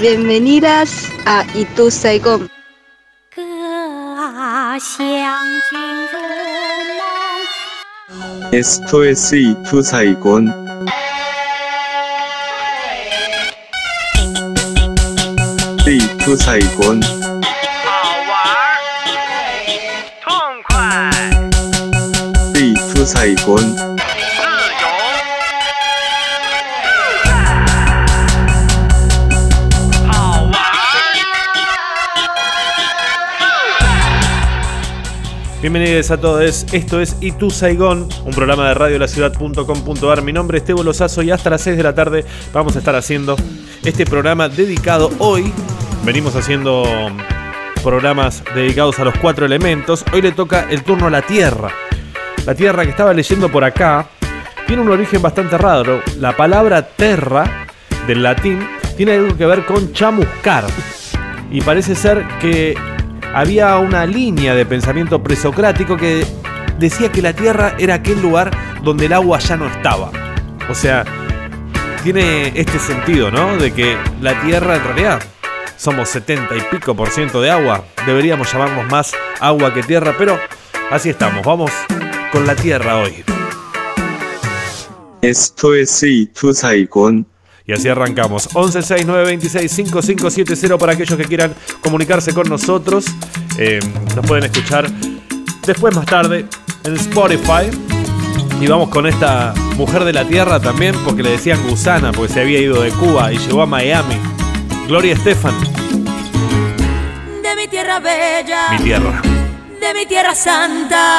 Bienvenidas a Itu Saigon. Esto es Itu Saigon. Bienvenidos a todos, esto es Itu Saigon, un programa de radio de la ciudad.com.ar. Mi nombre es Tebo Lozazo y hasta las 6 de la tarde vamos a estar haciendo este programa dedicado hoy. Venimos haciendo programas dedicados a los cuatro elementos. Hoy le toca el turno a la Tierra. La Tierra que estaba leyendo por acá tiene un origen bastante raro. La palabra terra del latín tiene algo que ver con chamuscar. Y parece ser que había una línea de pensamiento presocrático que decía que la Tierra era aquel lugar donde el agua ya no estaba. O sea, tiene este sentido, ¿no? De que la Tierra en realidad somos 70 y pico por ciento de agua. Deberíamos llamarnos más agua que tierra, pero así estamos. Vamos con la Tierra hoy. Esto es Saigon. Y así arrancamos. 1169265570 para aquellos que quieran comunicarse con nosotros. Eh, nos pueden escuchar después más tarde en Spotify. Y vamos con esta mujer de la tierra también, porque le decían gusana, porque se había ido de Cuba y llegó a Miami. Gloria Estefan, de mi tierra bella, mi tierra. de mi tierra santa.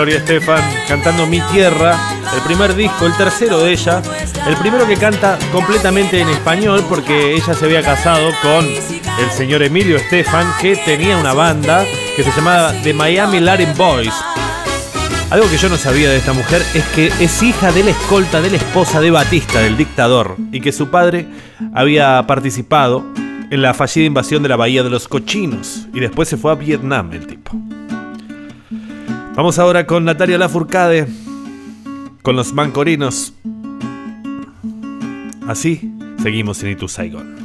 Gloria Estefan cantando Mi Tierra, el primer disco, el tercero de ella, el primero que canta completamente en español porque ella se había casado con el señor Emilio Estefan que tenía una banda que se llamaba The Miami Latin Boys. Algo que yo no sabía de esta mujer es que es hija de la escolta de la esposa de Batista, del dictador, y que su padre había participado en la fallida invasión de la Bahía de los Cochinos y después se fue a Vietnam el tipo. Vamos ahora con Natalia Lafourcade, con los mancorinos. Así seguimos en Itu Saigon.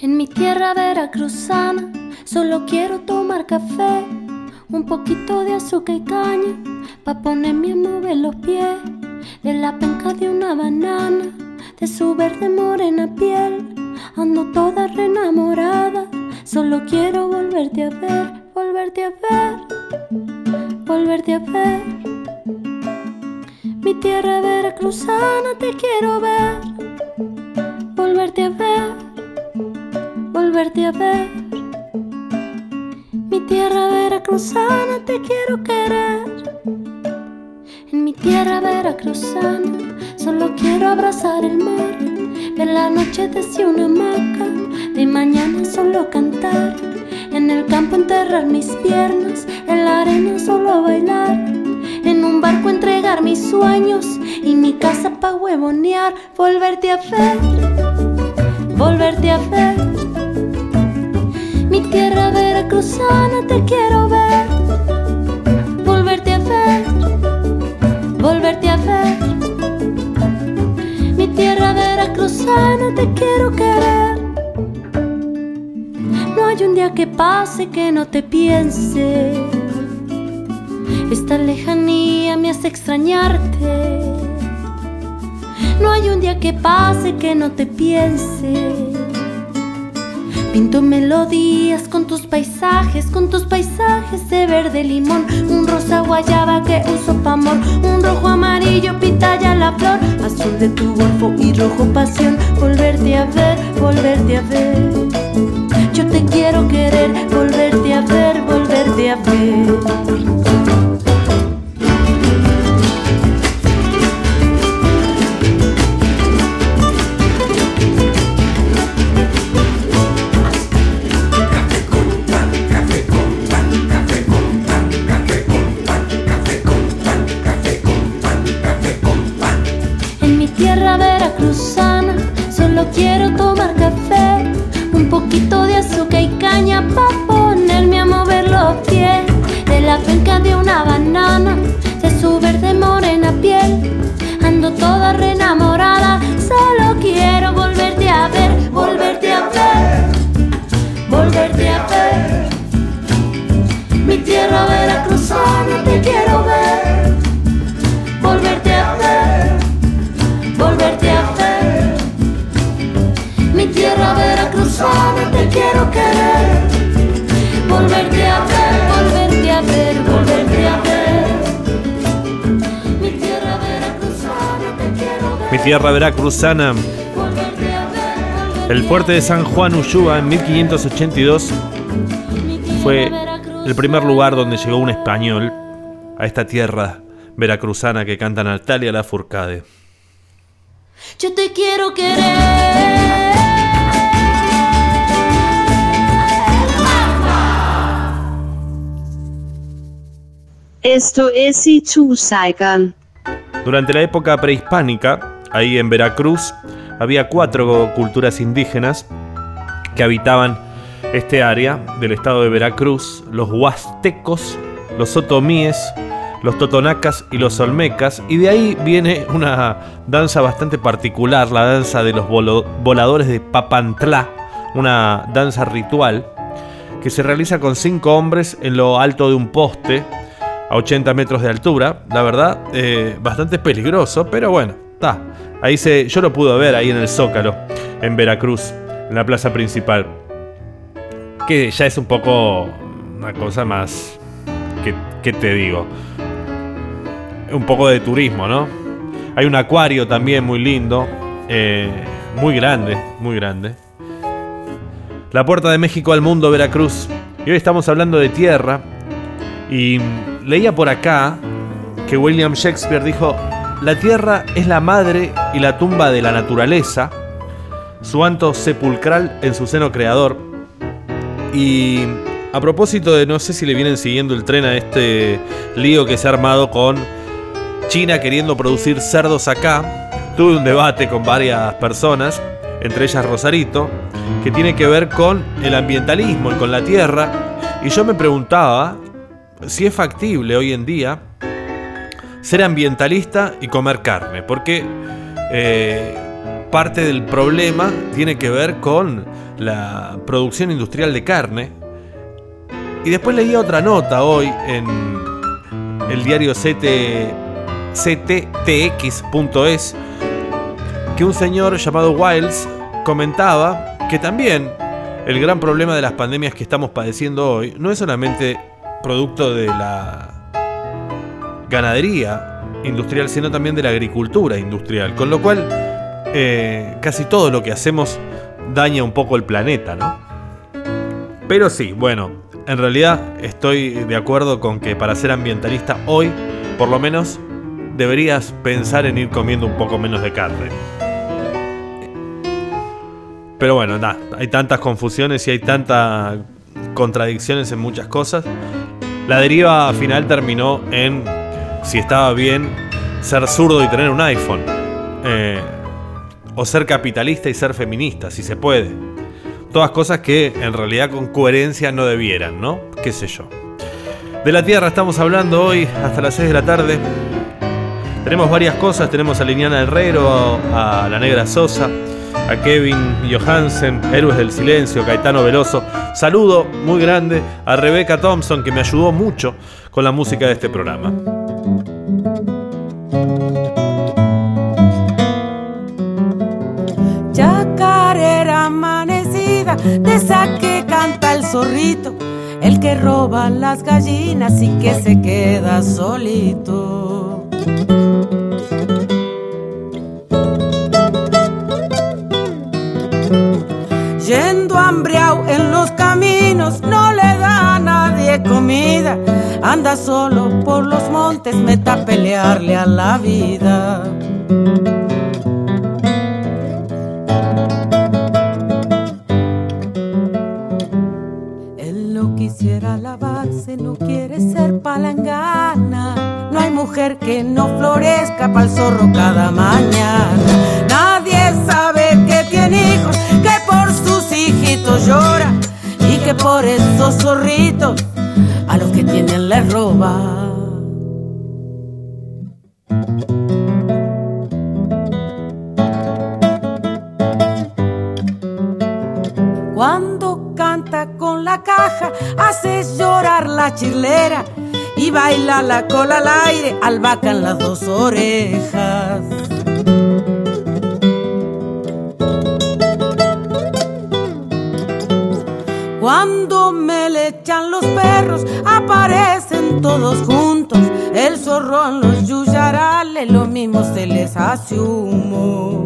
En mi tierra veracruzana solo quiero tomar café, un poquito de azúcar y caña, pa' ponerme a mover los pies, de la penca de una banana, de su verde morena piel, ando toda reenamorada, solo quiero volverte a ver, volverte a ver, volverte a ver. Mi tierra veracruzana te quiero ver, volverte a ver, volverte a ver. Mi tierra veracruzana te quiero querer. En mi tierra veracruzana solo quiero abrazar el mar, ver la noche desde una hamaca, de mañana solo cantar, en el campo enterrar mis piernas, en la arena solo bailar, en un barco entregar mis sueños y mi casa pa' huevonear, volverte a ver, volverte a ver. Mi tierra veracruzana te quiero ver, volverte a ver, volverte a ver. Mi tierra veracruzana te quiero querer. Que pase que no te piense. Esta lejanía me hace extrañarte. No hay un día que pase que no te piense. Pinto melodías con tus paisajes, con tus paisajes de verde limón, un rosa guayaba que uso pa' amor, un rojo amarillo pitaya la flor, azul de tu golfo y rojo pasión, volverte a ver, volverte a ver. Yo te quiero querer, volverte a ver, volverte a ver. Tierra veracruzana, el fuerte de San Juan Ulloa en 1582 Mi tierra fue el primer lugar donde llegó un español a esta tierra veracruzana que canta Natalia Lafourcade. Yo te quiero querer. Esto es. Durante la época prehispánica, ahí en Veracruz, había cuatro culturas indígenas que habitaban este área del estado de Veracruz, los huastecos, los otomíes, los totonacas y los olmecas, y de ahí viene una danza bastante particular, la danza de los voladores de Papantlá, una danza ritual que se realiza con cinco hombres en lo alto de un poste a 80 metros de altura. La verdad, eh, bastante peligroso, pero bueno, Ahí se, yo lo pude ver ahí en el Zócalo, en Veracruz, en la plaza principal. Que ya es un poco una cosa más. que te digo? Un poco de turismo, ¿no? Hay un acuario también muy lindo, eh, muy grande, muy grande. La puerta de México al mundo, Veracruz. Y hoy estamos hablando de tierra. Y leía por acá que William Shakespeare dijo, la tierra es la madre y la tumba de la naturaleza, su anto sepulcral en su seno creador. Y a propósito de, no sé si le vienen siguiendo el tren a este lío que se ha armado con China queriendo producir cerdos acá, tuve un debate con varias personas, entre ellas Rosarito, que tiene que ver con el ambientalismo y con la tierra. Y yo me preguntaba si es factible hoy en día ser ambientalista y comer carne, porque eh, parte del problema tiene que ver con la producción industrial de carne. Y después leí otra nota hoy en el diario CT, cttx.es que un señor llamado Wiles comentaba que también el gran problema de las pandemias que estamos padeciendo hoy no es solamente producto de la ganadería industrial, sino también de la agricultura industrial. Con lo cual, eh, casi todo lo que hacemos daña un poco el planeta, ¿no? Pero sí, bueno, en realidad estoy de acuerdo con que para ser ambientalista hoy, por lo menos, deberías pensar en ir comiendo un poco menos de carne. Pero bueno, nada, hay tantas confusiones y hay tantas contradicciones en muchas cosas. La deriva final terminó en si estaba bien ser zurdo y tener un iPhone. Eh, o ser capitalista y ser feminista, si se puede. Todas cosas que en realidad con coherencia no debieran, ¿no? ¿Qué sé yo? De la Tierra estamos hablando hoy hasta las 6 de la tarde. Tenemos varias cosas, tenemos a Liliana Herrero, a la Negra Sosa, a Kevin Johansen, Héroes del Silencio, Caetano Veloso. Saludo muy grande a Rebecca Thompson que me ayudó mucho con la música de este programa. De esa que canta el zorrito, el que roba las gallinas y que se queda solito. Yendo hambriao en los caminos, no le da a nadie comida. Anda solo por los montes, meta a pelearle a la vida. Lavarse, no quiere ser palangana. No hay mujer que no florezca pa'l zorro cada mañana. Nadie sabe que tiene hijos, que por sus hijitos llora y que por esos zorritos a los que tienen les roba. Cuando canta con la caja, hace llorar la chilera y baila la cola al aire, albacan las dos orejas. Cuando me le echan los perros, aparecen todos juntos. El zorrón, los yuyarales, lo mismo se les hace humo.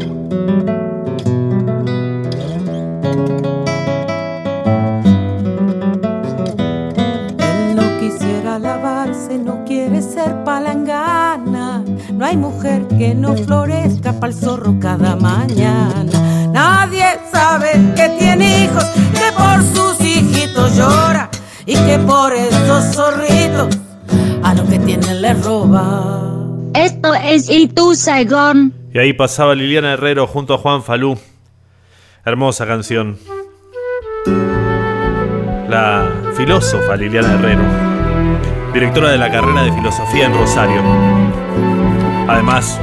Ser palangana. No hay mujer que no florezca pa'l zorro cada mañana. Nadie sabe que tiene hijos, que por sus hijitos llora y que por esos zorritos a los que tienen les roba. Esto es Itu Saigon. Y ahí pasaba Liliana Herrero junto a Juan Falú. Hermosa canción. La filósofa Liliana Herrero, directora de la carrera de filosofía en Rosario. Además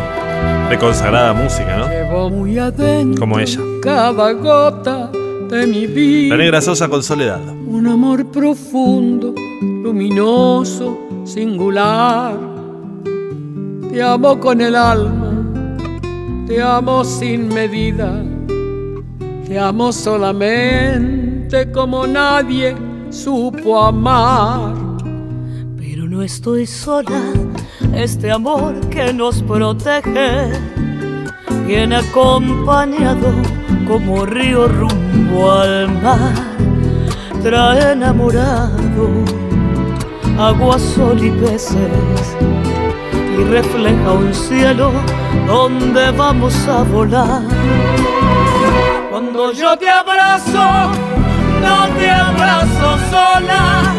de consagrada música, ¿no? Llevo muy adentro Como ella. cada gota de mi La vida. negra Sosa con soledad. Un amor profundo, luminoso, singular. Te amo con el alma, te amo sin medida. Te amo solamente como nadie supo amar. No estoy sola, este amor que nos protege viene acompañado como río rumbo al mar. Trae enamorado agua, sol y peces. y refleja un cielo donde vamos a volar. Cuando yo te abrazo, no te abrazo sola,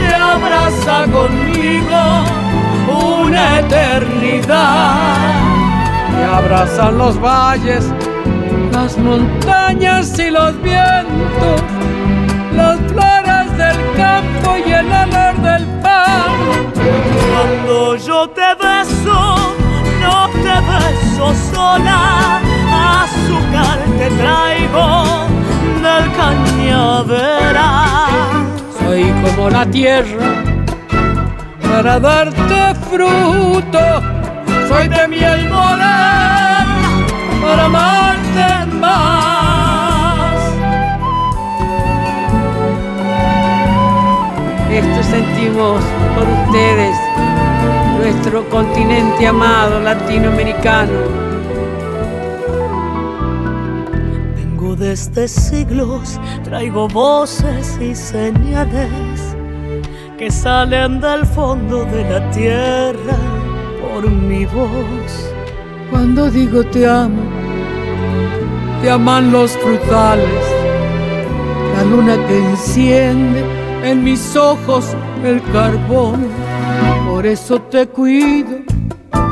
te abraza conmigo una eternidad. Te abrazan los valles, las montañas y los vientos, las flores del campo y el olor del pan. Cuando yo te beso, no te beso sola, azúcar te traigo del cañaveral. Soy como la tierra para darte fruto, soy de miel morena para amarte más. Esto sentimos por ustedes, nuestro continente amado latinoamericano. Vengo desde siglos, traigo voces y señales que salen del fondo de la tierra por mi voz. Cuando digo te amo, te aman los frutales, la luna que enciende en mis ojos el carbón. Por eso te cuido,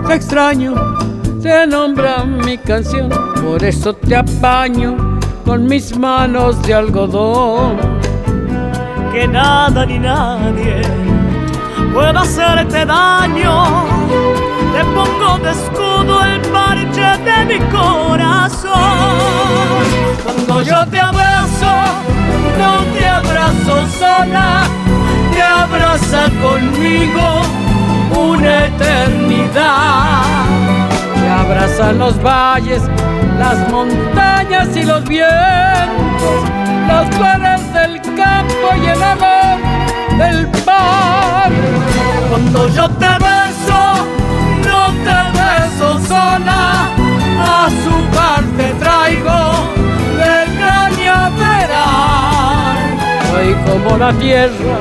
te extraño, te nombra mi canción. Por eso te apaño con mis manos de algodón. Que nada ni nadie pueda hacerte daño. Te pongo de escudo el parche de mi corazón. Cuando yo te abrazo, no te abrazo sola, te abraza conmigo una eternidad. Te abrazan los valles, las montañas y los vientos, flores del campo y el amor del mar. Cuando yo te beso, no te beso sola, azúcar te traigo del cañaveral. Soy como la tierra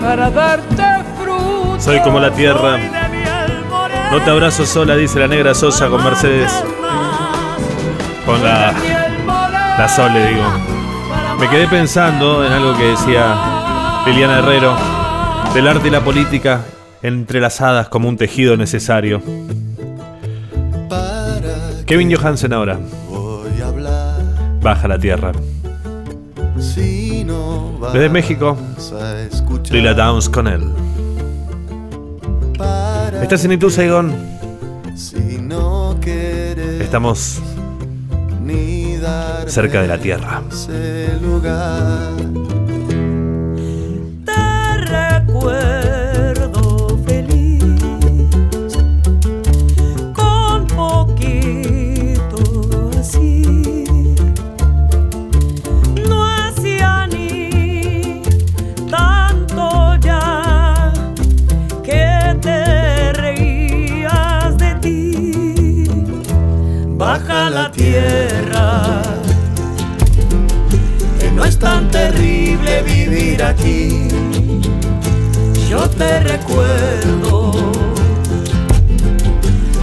para darte fruto. Soy como la tierra. No te abrazo sola, dice la negra Sosa con Mercedes. Con la, la Sole, digo. Me quedé pensando en algo que decía Liliana Herrero, del arte y la política entrelazadas como un tejido necesario. Kevin Johansen ahora, baja la tierra. Desde México, Lila Downs con él. Estás en Itu Saigon. Estamos cerca de la tierra. ese lugar te recuerdo la tierra que no es tan terrible vivir aquí. Yo te recuerdo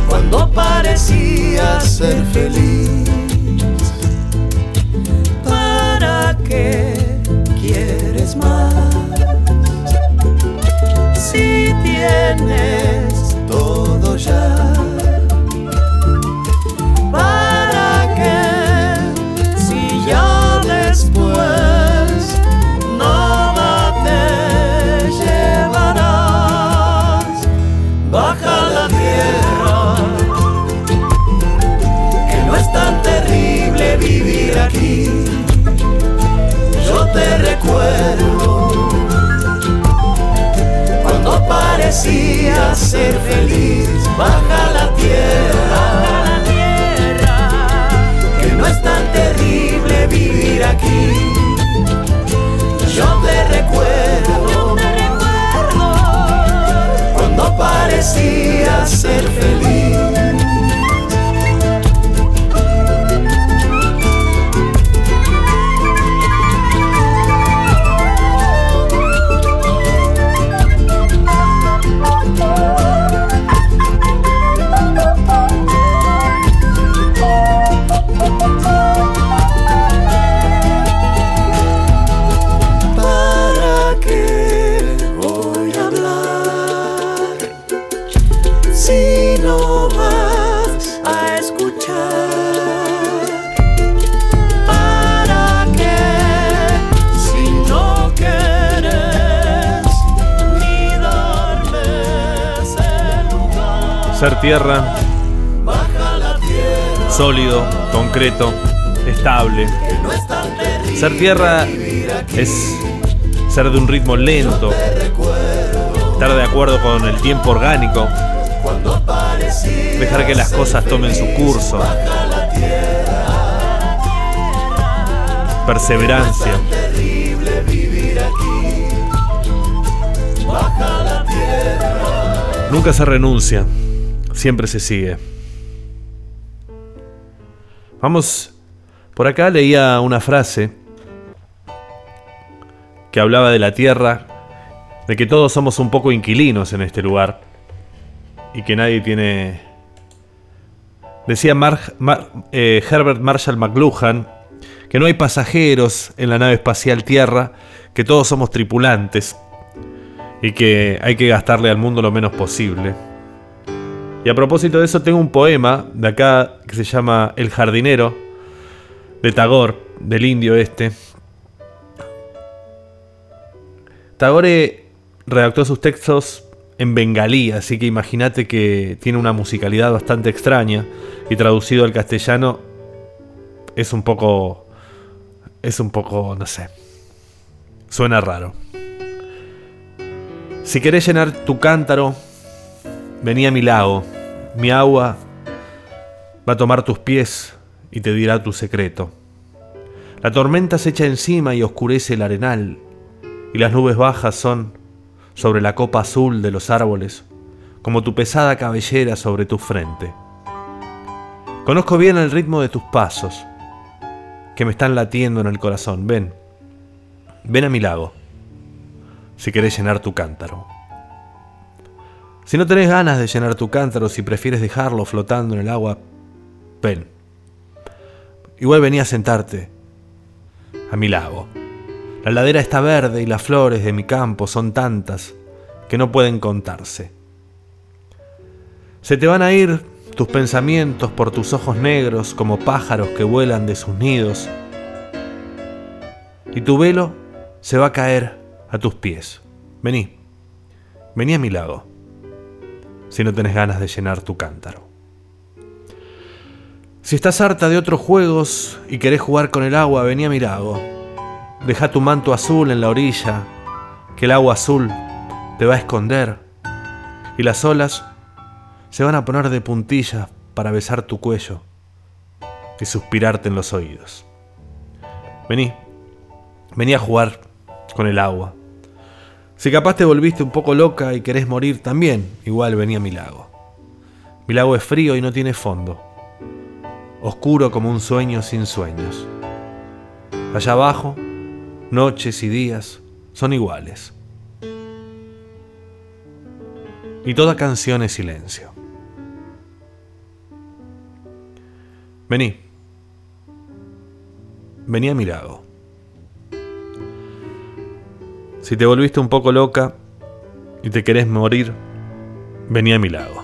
cuando parecías ser feliz. ¿Para qué quieres más? Si tienes todo ya recuerdo. Cuando parecías ser feliz, baja la tierra. Que no es tan terrible vivir aquí. Yo te recuerdo, cuando parecías ser feliz. Ser tierra, sólido, concreto, estable. Ser tierra es ser de un ritmo lento, estar de acuerdo con el tiempo orgánico, dejar que las cosas tomen su curso, perseverancia. Nunca se renuncia, siempre se sigue. Vamos, por acá leía una frase que hablaba de la tierra, de que todos somos un poco inquilinos en este lugar y que nadie tiene... Decía eh, Herbert Marshall McLuhan que no hay pasajeros en la nave espacial Tierra, que todos somos tripulantes y que hay que gastarle al mundo lo menos posible. Y a propósito de eso tengo un poema de acá que se llama El jardinero de Tagore, del indio este. Tagore redactó sus textos en bengalí, así que imagínate que tiene una musicalidad bastante extraña y traducido al castellano es un poco es un poco, no sé. Suena raro. Si querés llenar tu cántaro, vení a mi lago. Mi agua va a tomar tus pies y te dirá tu secreto. La tormenta se echa encima y oscurece el arenal, y las nubes bajas son sobre la copa azul de los árboles, como tu pesada cabellera sobre tu frente. Conozco bien el ritmo de tus pasos, que me están latiendo en el corazón. Ven, ven a mi lago, si querés llenar tu cántaro. Si no tenés ganas de llenar tu cántaro, si prefieres dejarlo flotando en el agua, ven. Igual venía a sentarte a mi lago. La ladera está verde y las flores de mi campo son tantas que no pueden contarse. Se te van a ir tus pensamientos por tus ojos negros como pájaros que vuelan de sus nidos. Y tu velo se va a caer a tus pies. Vení, vení a mi lago, si no tenés ganas de llenar tu cántaro. Si estás harta de otros juegos y querés jugar con el agua, vení a mi lago. Deja tu manto azul en la orilla, que el agua azul te va a esconder y las olas se van a poner de puntillas para besar tu cuello y suspirarte en los oídos. Vení, vení a jugar con el agua. Si capaz te volviste un poco loca y querés morir también, igual vení a mi lago. Mi lago es frío y no tiene fondo, oscuro como un sueño sin sueños. Allá abajo, noches y días son iguales. Y toda canción es silencio. Vení. Vení a mi lago. Si te volviste un poco loca y te querés morir, vení a mi lago.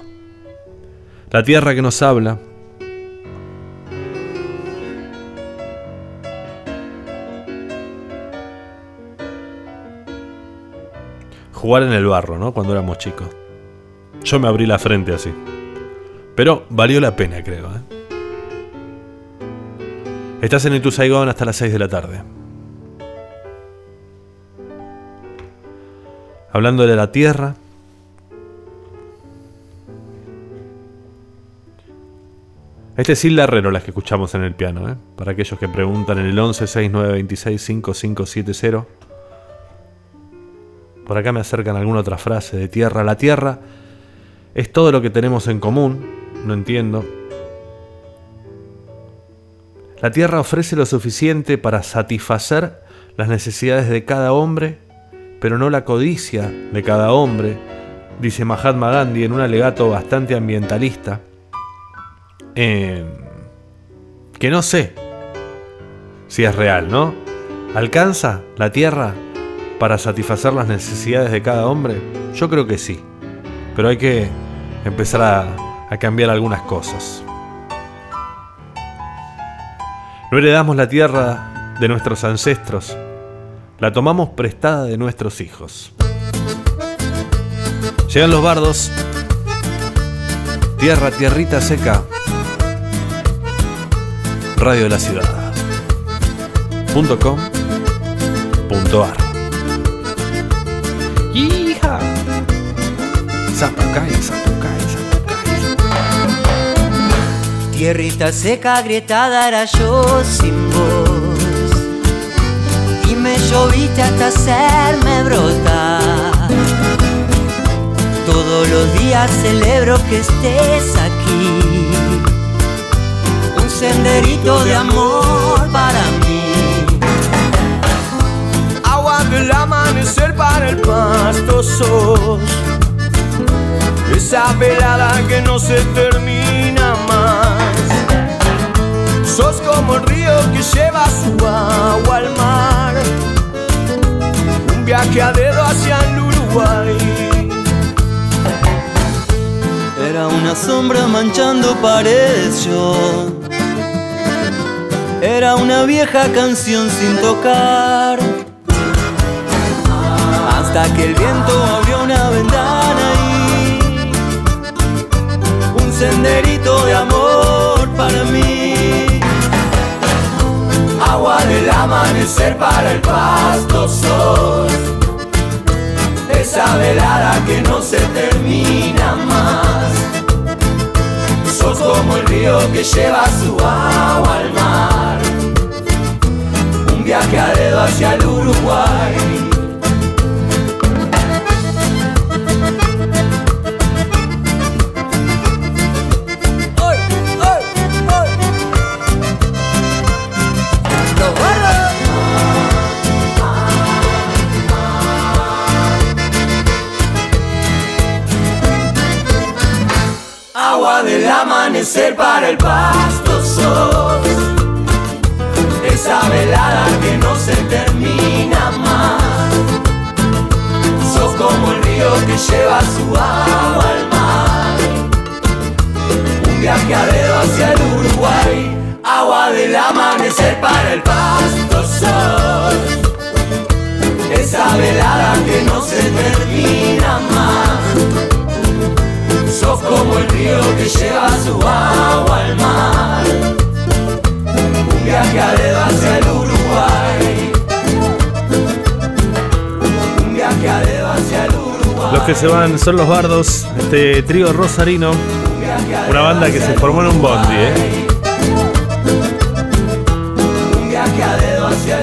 La tierra que nos habla jugar en el barro, ¿no? Cuando éramos chicos. Yo me abrí la frente así. Pero valió la pena, creo. ¿eh? Estás en tu Saigón hasta las 6 de la tarde. Hablando de la tierra. Este es Hilda Herrero, las que escuchamos en el piano, ¿eh? Para aquellos que preguntan en el 11 69 26 5570. Por acá me acercan alguna otra frase de tierra. La tierra es todo lo que tenemos en común. No entiendo. La tierra ofrece lo suficiente para satisfacer las necesidades de cada hombre, pero no la codicia de cada hombre, dice Mahatma Gandhi en un alegato bastante ambientalista. Eh, que no sé si es real, ¿no? ¿Alcanza la tierra para satisfacer las necesidades de cada hombre? Yo creo que sí. Pero hay que empezar a, a cambiar algunas cosas. No heredamos la tierra de nuestros ancestros, la tomamos prestada de nuestros hijos. Llegan los bardos. Tierra, tierrita seca. Radio de la ciudad. Punto com. Punto ar. ¡Hija! Zapucay, zapucay, zapucay. Tierrita seca, agrietada era yo sin voz lloviste hasta hacerme brotar. Todos los días celebro que estés aquí. Un senderito de amor para mí. Agua del amanecer para el pasto sos. Esa velada que no se termina más. Sos como el río que lleva su agua al mar viaje a dedo hacia el Uruguay. Era una sombra manchando paredes Era una vieja canción sin tocar. Hasta que el viento abrió una ventana y Un senderito de amor para mí Agua del amanecer para el pasto sos Esa velada que no se termina más. Sos como el río que lleva su agua al mar. Un viaje a dedo hacia el Uruguay amanecer para el pasto sos Esa velada que no se termina más. Sos como el río que lleva su agua al mar. Un viaje a dedo hacia el Uruguay. Agua del amanecer para el pasto sos Esa velada que no se termina más Sos como el río que lleva su agua al mar Un viaje a dedo hacia el Uruguay Un viaje a dedo hacia el Uruguay Los que se van son los bardos, este trío rosarino, Un una banda que se formó en un bondi, ¿eh?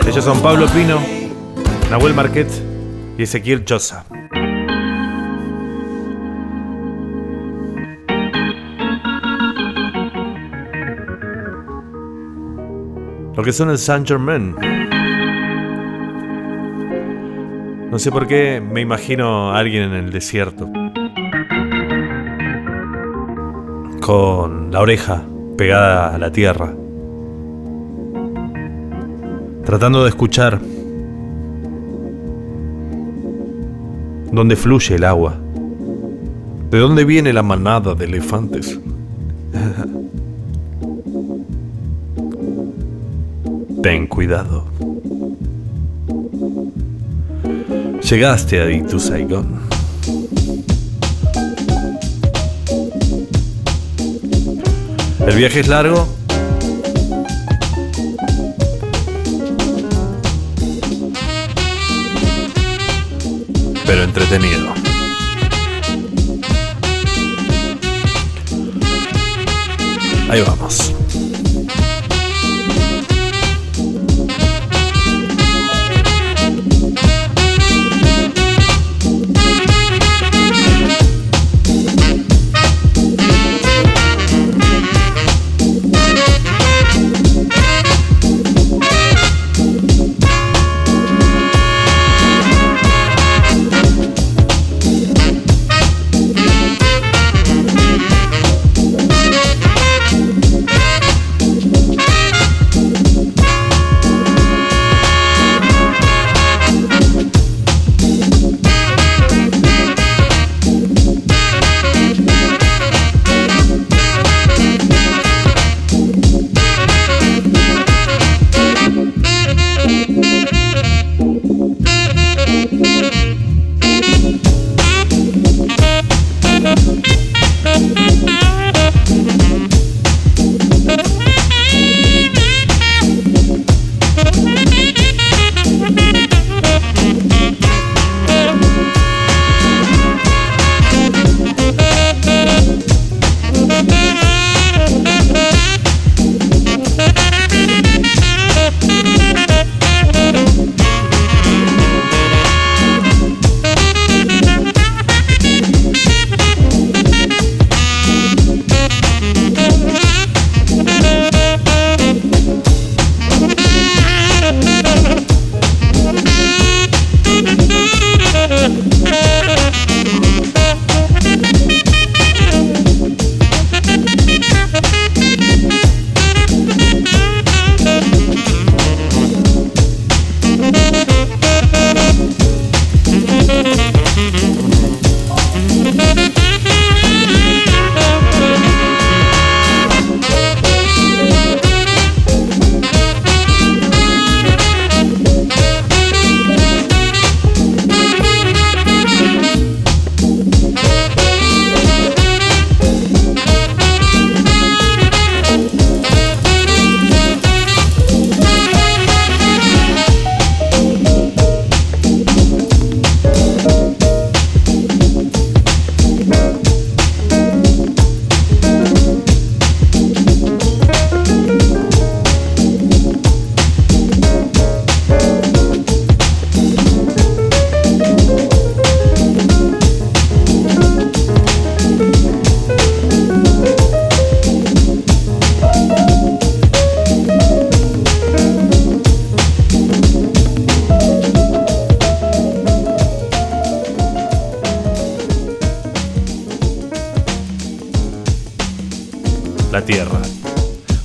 Ellos son Pablo Pino, Nahuel Marquet y Ezequiel Choza. Lo que son el Saint Germain. No sé por qué me imagino a alguien en el desierto. Con la oreja pegada a la tierra. Tratando de escuchar dónde fluye el agua. ¿De dónde viene la manada de elefantes? Ten cuidado. Llegaste a Itu Saigon. El viaje es largo. Pero entretenido. Ahí vamos. La Tierra.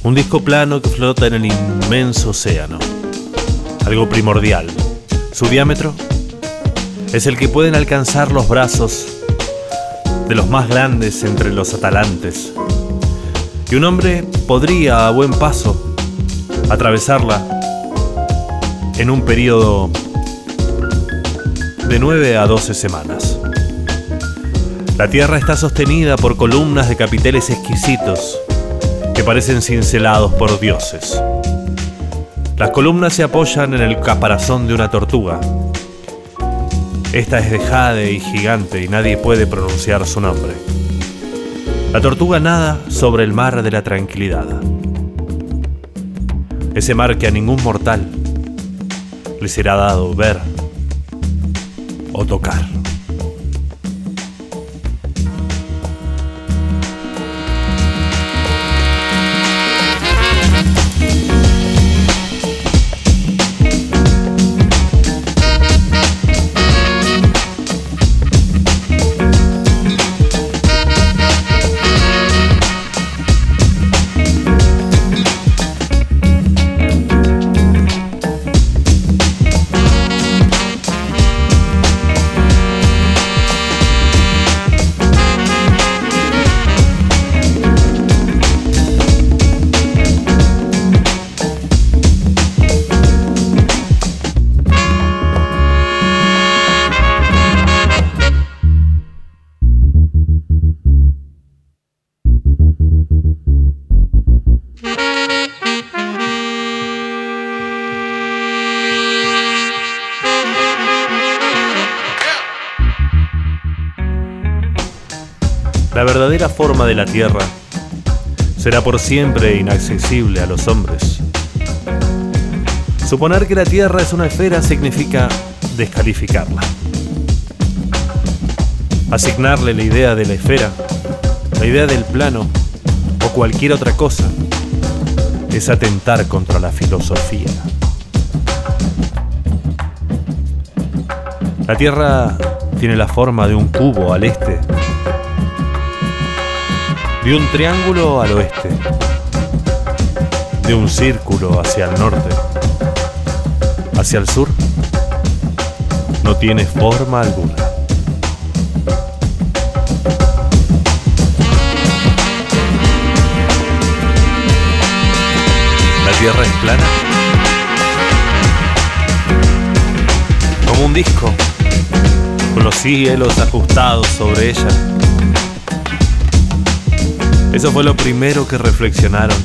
Un disco plano que flota en el inmenso océano. Algo primordial. Su diámetro es el que pueden alcanzar los brazos de los más grandes entre los atalantes. Y un hombre podría a buen paso atravesarla en un periodo de 9 a 12 semanas. La Tierra está sostenida por columnas de capiteles exquisitos que parecen cincelados por dioses. Las columnas se apoyan en el caparazón de una tortuga. Esta es de jade y gigante y nadie puede pronunciar su nombre. La tortuga nada sobre el mar de la tranquilidad. Ese mar que a ningún mortal le será dado ver o tocar. Verdadera forma de la Tierra será por siempre inaccesible a los hombres. Suponer que la Tierra es una esfera significa descalificarla. Asignarle la idea de la esfera, la idea del plano o cualquier otra cosa es atentar contra la filosofía. La Tierra tiene la forma de un cubo al este de un triángulo al oeste, de un círculo hacia el norte, hacia el sur, no tiene forma alguna. La Tierra es plana, como un disco, con los cielos ajustados sobre ella. Eso fue lo primero que reflexionaron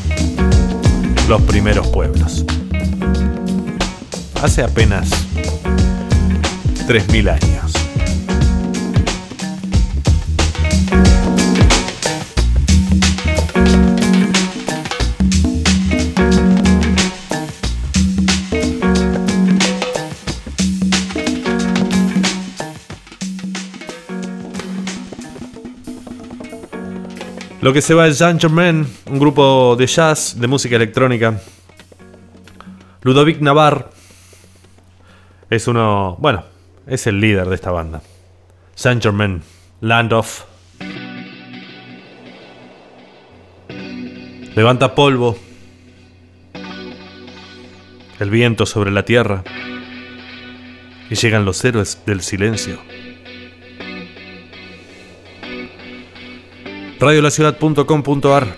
los primeros pueblos. Hace apenas 3.000 años. Lo que se va es Jean Germain, un grupo de jazz, de música electrónica. Ludovic Navarre es uno, bueno, es el líder de esta banda. Saint Germain, Land of. Levanta polvo. El viento sobre la tierra. Y llegan los héroes del silencio. radiolaciudad.com.ar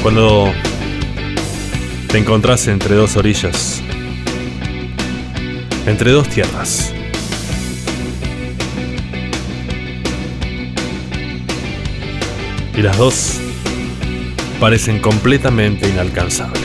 Cuando te encontrás entre dos orillas, entre dos tierras, y las dos parecen completamente inalcanzables.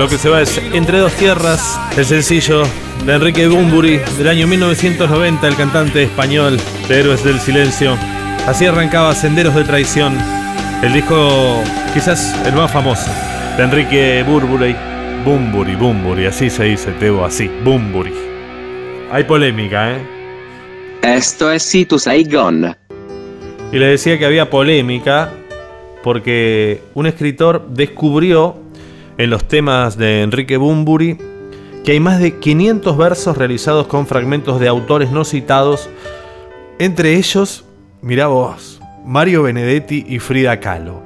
Lo que se va es Entre dos tierras, el sencillo de Enrique Bumburi del año 1990, el cantante español de Héroes del Silencio. Así arrancaba Senderos de Traición, el disco quizás el más famoso de Enrique Burburi. Bumburi, Bumburi, así se dice, Tebo, así, Bumburi. Hay polémica, ¿eh? Esto es Situ Saigon. Y le decía que había polémica porque un escritor descubrió en los temas de Enrique Bumburi que hay más de 500 versos realizados con fragmentos de autores no citados, entre ellos, mirá vos, Mario Benedetti y Frida Kahlo.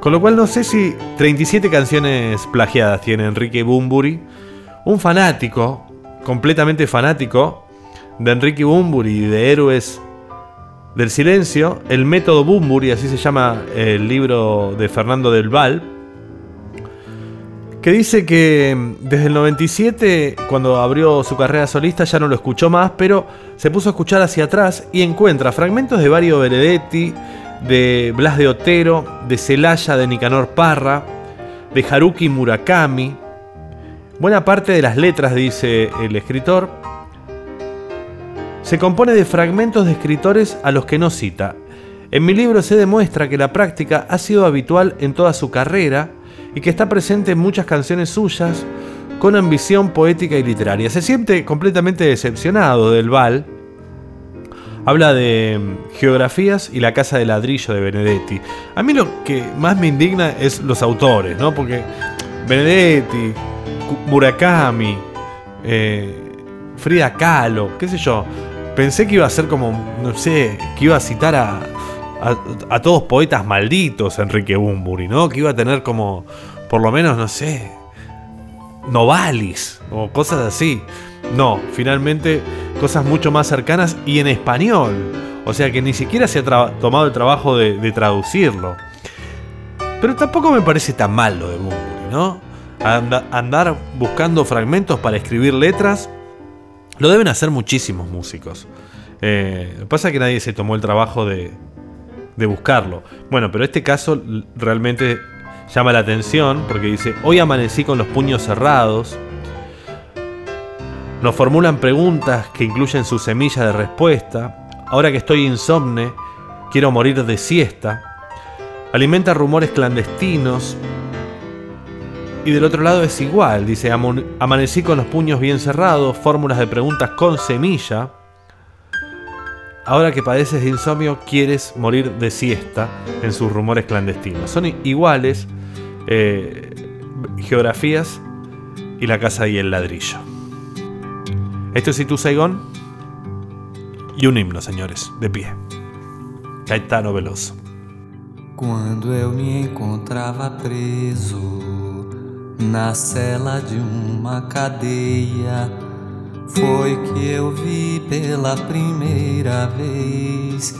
Con lo cual no sé si 37 canciones plagiadas tiene Enrique Bumburi, un fanático, completamente fanático, de Enrique Bumburi y de Héroes del Silencio, el método Bumburi, así se llama el libro de Fernando del Val, que dice que mm, desde el 97, cuando abrió su carrera solista, ya no lo escuchó más, pero se puso a escuchar hacia atrás y encuentra fragmentos de Mario Benedetti, de Blas de Otero, de Celaya de Nicanor Parra, de Haruki Murakami. Buena parte de las letras, dice el escritor, se compone de fragmentos de escritores a los que no cita. En mi libro se demuestra que la práctica ha sido habitual en toda su carrera y que está presente en muchas canciones suyas con ambición poética y literaria. Se siente completamente decepcionado del Val. Habla de mm, geografías y la casa de ladrillo de Benedetti. A mí lo que más me indigna es los autores, ¿no? Porque Benedetti, Murakami, eh, Frida Kahlo, qué sé yo. pensé que iba a ser como, no sé, que iba a citar a, a, todos poetas malditos Enrique Bumburi, ¿no? Que iba a tener como, por lo menos, no sé, Novalis o cosas así. No, finalmente cosas mucho más cercanas y en español. O sea que ni siquiera se ha tomado el trabajo de, traducirlo. Pero tampoco me parece tan mal lo de Bunbury, ¿no? Anda- andar buscando fragmentos para escribir letras lo deben hacer muchísimos músicos. Eh, pasa que nadie se tomó el trabajo de, de buscarlo. Bueno, pero este caso realmente llama la atención porque dice, hoy amanecí con los puños cerrados. Nos formulan preguntas que incluyen su semilla de respuesta. Ahora que estoy insomne, quiero morir de siesta. Alimenta rumores clandestinos. Y del otro lado es igual, dice, "Amu- amanecí con los puños bien cerrados, fórmulas de preguntas con semilla. Ahora que padeces de insomnio, quieres morir de siesta en sus rumores clandestinos. Son iguales eh, geografías y la casa y el ladrillo. Esto es Itu Saigón y un himno, señores, de pie. Caetano Veloso. Quando eu me encontrava preso na cela de uma cadeia, foi que eu vi pela primeira vez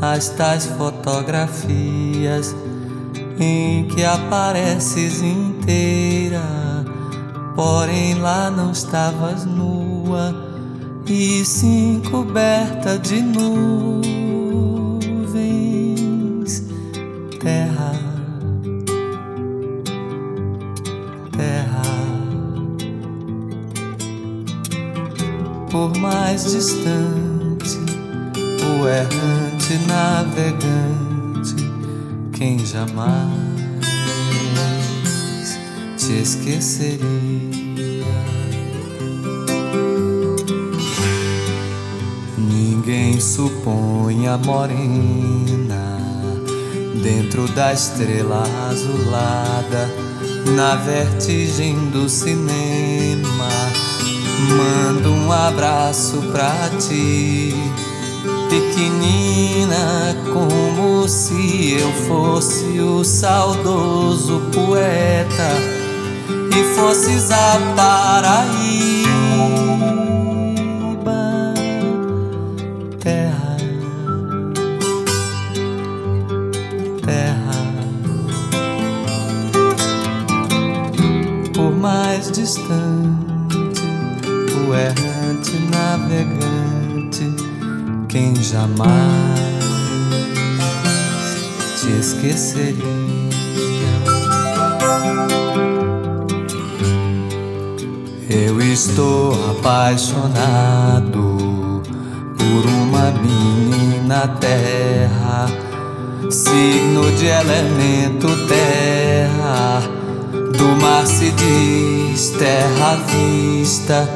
as tais fotografias em que apareces inteira, porém lá não estavas nua e sim coberta de nuvens Por mais distante, o errante navegante, quem jamais te esqueceria. Ninguém supõe a morena dentro da estrela azulada, na vertigem do cinema. Mando um abraço pra ti, pequenina, como se eu fosse o saudoso poeta e fosses a Paraíba, jamais te esqueceria. Eu estou apaixonado por uma menina terra signo de elemento terra. Do mar se diz terra à vista,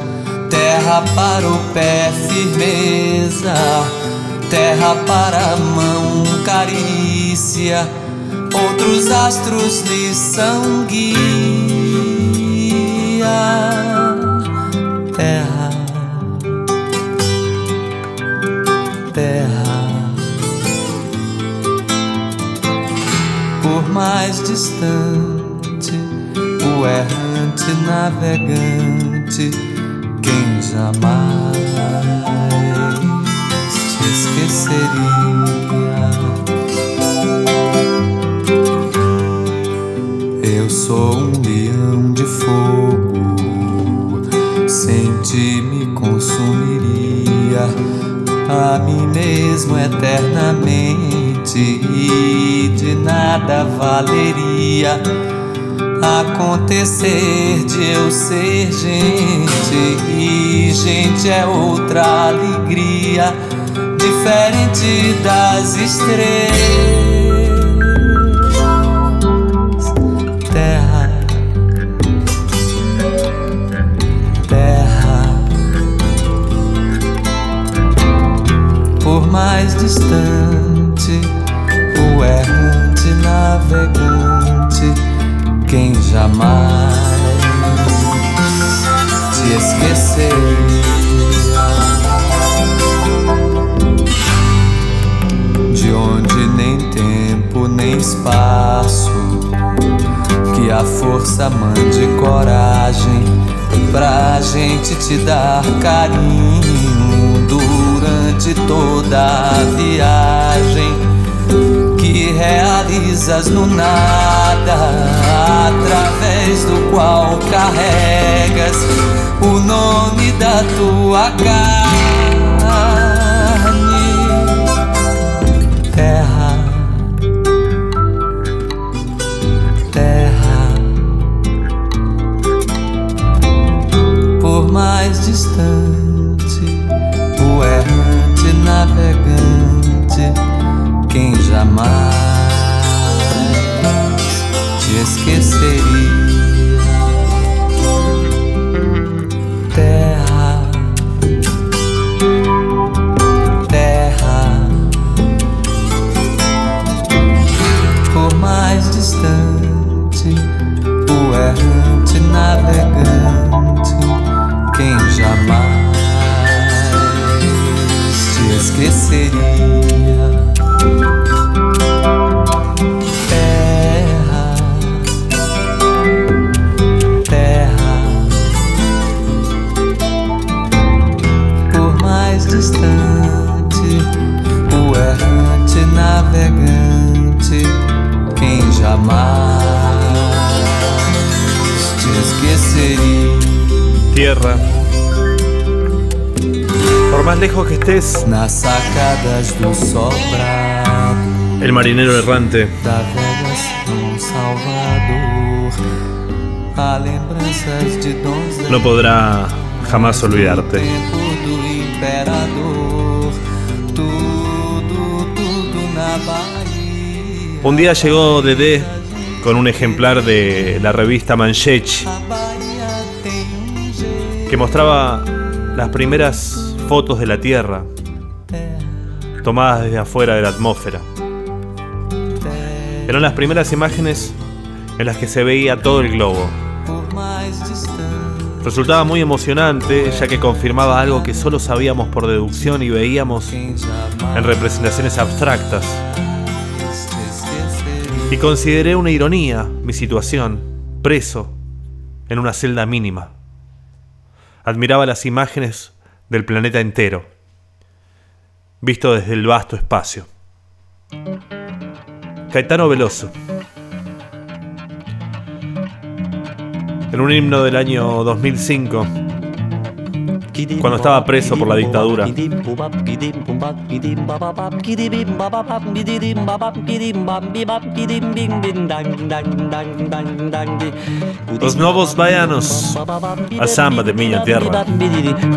terra para o pé firmeza, terra para mão carícia. Outros astros lhe são guia. Terra, terra. por mais distante, o errante navegante, quem jamais esqueceria. Eu sou um leão de fogo, sem ti me consumiria. A mim mesmo eternamente e de nada valeria acontecer de eu ser gente. E gente é outra alegria diferente das estrelas. Terra. Terra. Por mais distante, o errante navegante, quem jamais te esqueceria. espaço. Que a força mande coragem pra gente te dar carinho durante toda a viagem. Que realizas no nada, através do qual carregas o nome da tua casa. Por mais distante, o errante navegante, quem jamais te esqueceria. Más lejos que estés, el marinero errante. No podrá jamás olvidarte. Un día llegó Dedé con un ejemplar de la revista Manchech que mostraba las primeras fotos de la Tierra tomadas desde afuera de la atmósfera. Eran las primeras imágenes en las que se veía todo el globo. Resultaba muy emocionante ya que confirmaba algo que solo sabíamos por deducción y veíamos en representaciones abstractas. Y consideré una ironía mi situación, preso en una celda mínima. Admiraba las imágenes del planeta entero, visto desde el vasto espacio. Caetano Veloso. En un himno del año 2005, cuando estaba preso por la dictadura, Os novos baianos, a samba de minha terra.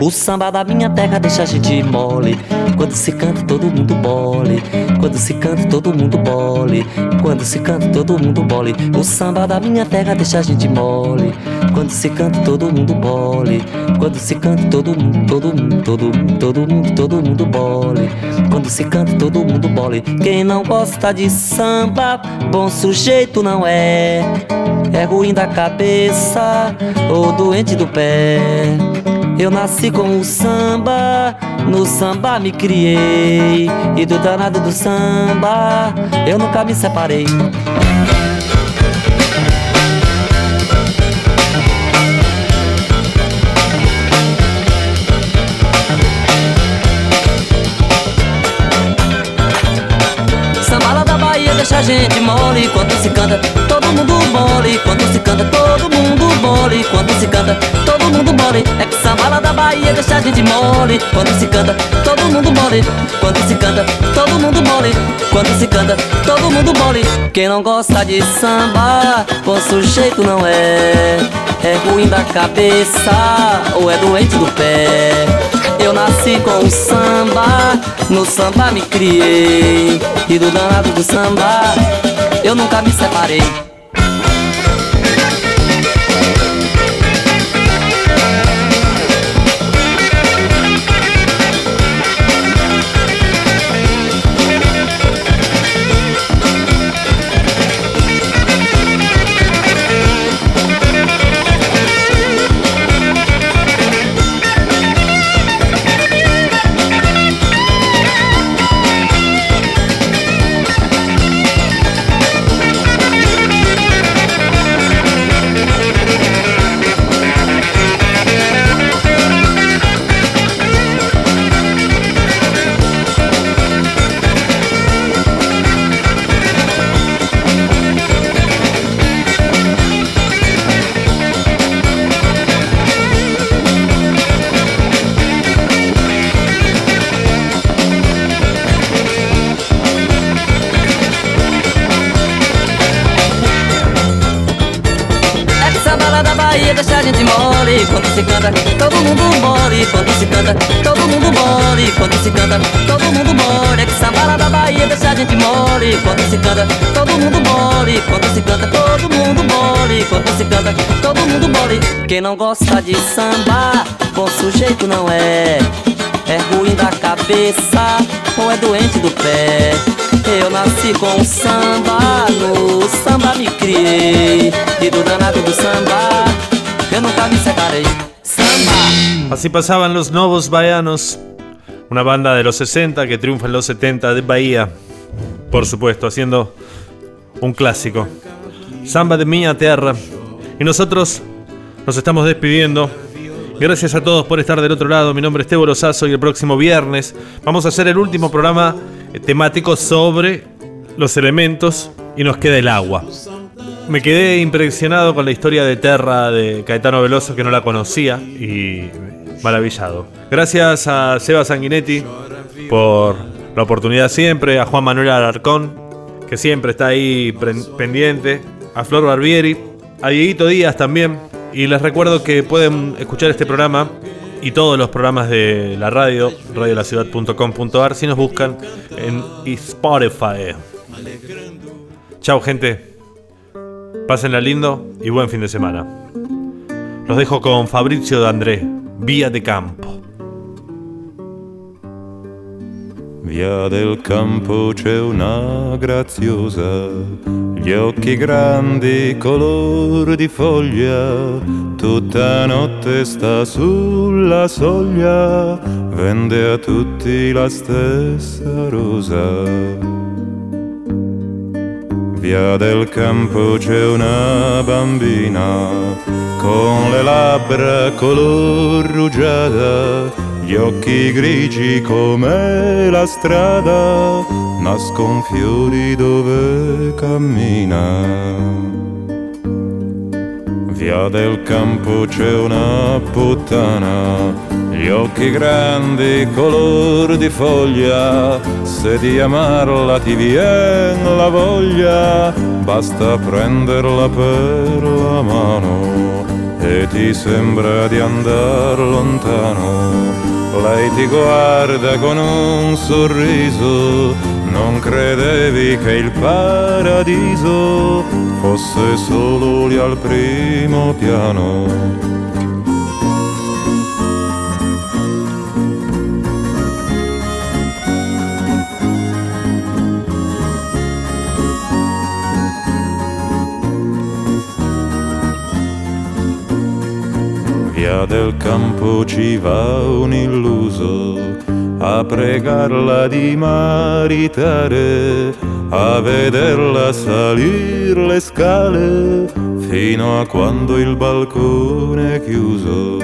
O samba da minha terra deixa a gente mole. Quando se canta, todo mundo bole. Quando se canta, todo mundo bole. Quando se canta, todo mundo bole. O samba da minha terra deixa a gente mole. Quando se canta, todo mundo bole. Quando se canta, todo mundo, todo mundo, todo mundo, todo mundo, todo mundo bole. Quando se canta, todo mundo bole. Quem não gosta de samba, bom sujeito não é. É ruim da cabeça ou doente do pé. Eu nasci com o samba, no samba me criei. E do danado do samba, eu nunca me separei. Deixa a gente mole Quando se canta, todo mundo mole. Quando se canta, todo mundo mole. Quando se canta, todo mundo mole. É que lá da Bahia deixa a gente mole. Quando se canta, todo mundo mole. Quando se canta, todo mundo mole. Quando se canta, todo mundo mole. Quem não gosta de samba, bom sujeito não é. É ruim da cabeça ou é doente do pé eu nasci com o samba, no samba me criei. E do danado do samba, eu nunca me separei. Mole Quando se canta, todo mundo mole Quem não gosta de samba, bom sujeito não é. É ruim da cabeça ou é doente do pé. Eu nasci com o samba, no samba me criei. E do danado do samba, eu nunca me separei. Samba Así pasaban los Novos Baianos, una banda de los 60 que triunfa en los 70 de Bahía, por supuesto, haciendo un clásico. Samba de Mía Tierra. Y nosotros nos estamos despidiendo. Gracias a todos por estar del otro lado. Mi nombre es Tebo Lozazo y el próximo viernes vamos a hacer el último programa eh, temático sobre los elementos y nos queda el agua. Me quedé impresionado con la historia de Terra de Caetano Veloso que no la conocía y maravillado. Gracias a Seba Sanguinetti por la oportunidad siempre, a Juan Manuel Alarcón que siempre está ahí pendiente, a Flor Barbieri, a Dieguito Díaz también. Y les recuerdo que pueden escuchar este programa y todos los programas de la radio, radiolaciudad.com.ar, si nos buscan en Spotify. Chao gente, pásenla lindo y buen fin de semana. Los dejo con Fabrizio de André, Vía de Campo. Via del campo c'è una graziosa, gli occhi grandi color di foglia, tutta notte sta sulla soglia, vende a tutti la stessa rosa. Via del campo c'è una bambina con le labbra color rugiada, gli occhi grigi come la strada, nascon fiori dove cammina. Via del campo c'è una puttana, gli occhi grandi color di foglia, se di amarla ti vien la voglia, basta prenderla per la mano e ti sembra di andar lontano. Lei ti guarda con un sorriso, non credevi che il paradiso fosse solo lì al primo piano. Via del campo ci va un illuso a pregarla di maritare, a vederla salir le scale fino a quando il balcone è chiuso.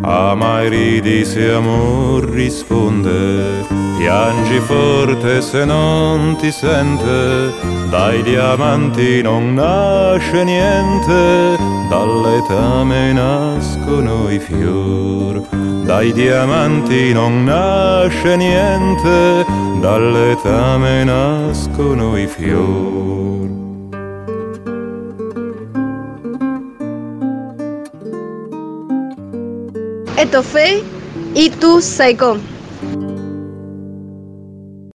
Ama e ridi se amor risponde, piangi forte se non ti sente, dai diamanti non nasce niente, dall'etame nascono i fior. Dai diamanti non nasce niente, dall'etame nascono i fior. Esto fue Y tu Saicón.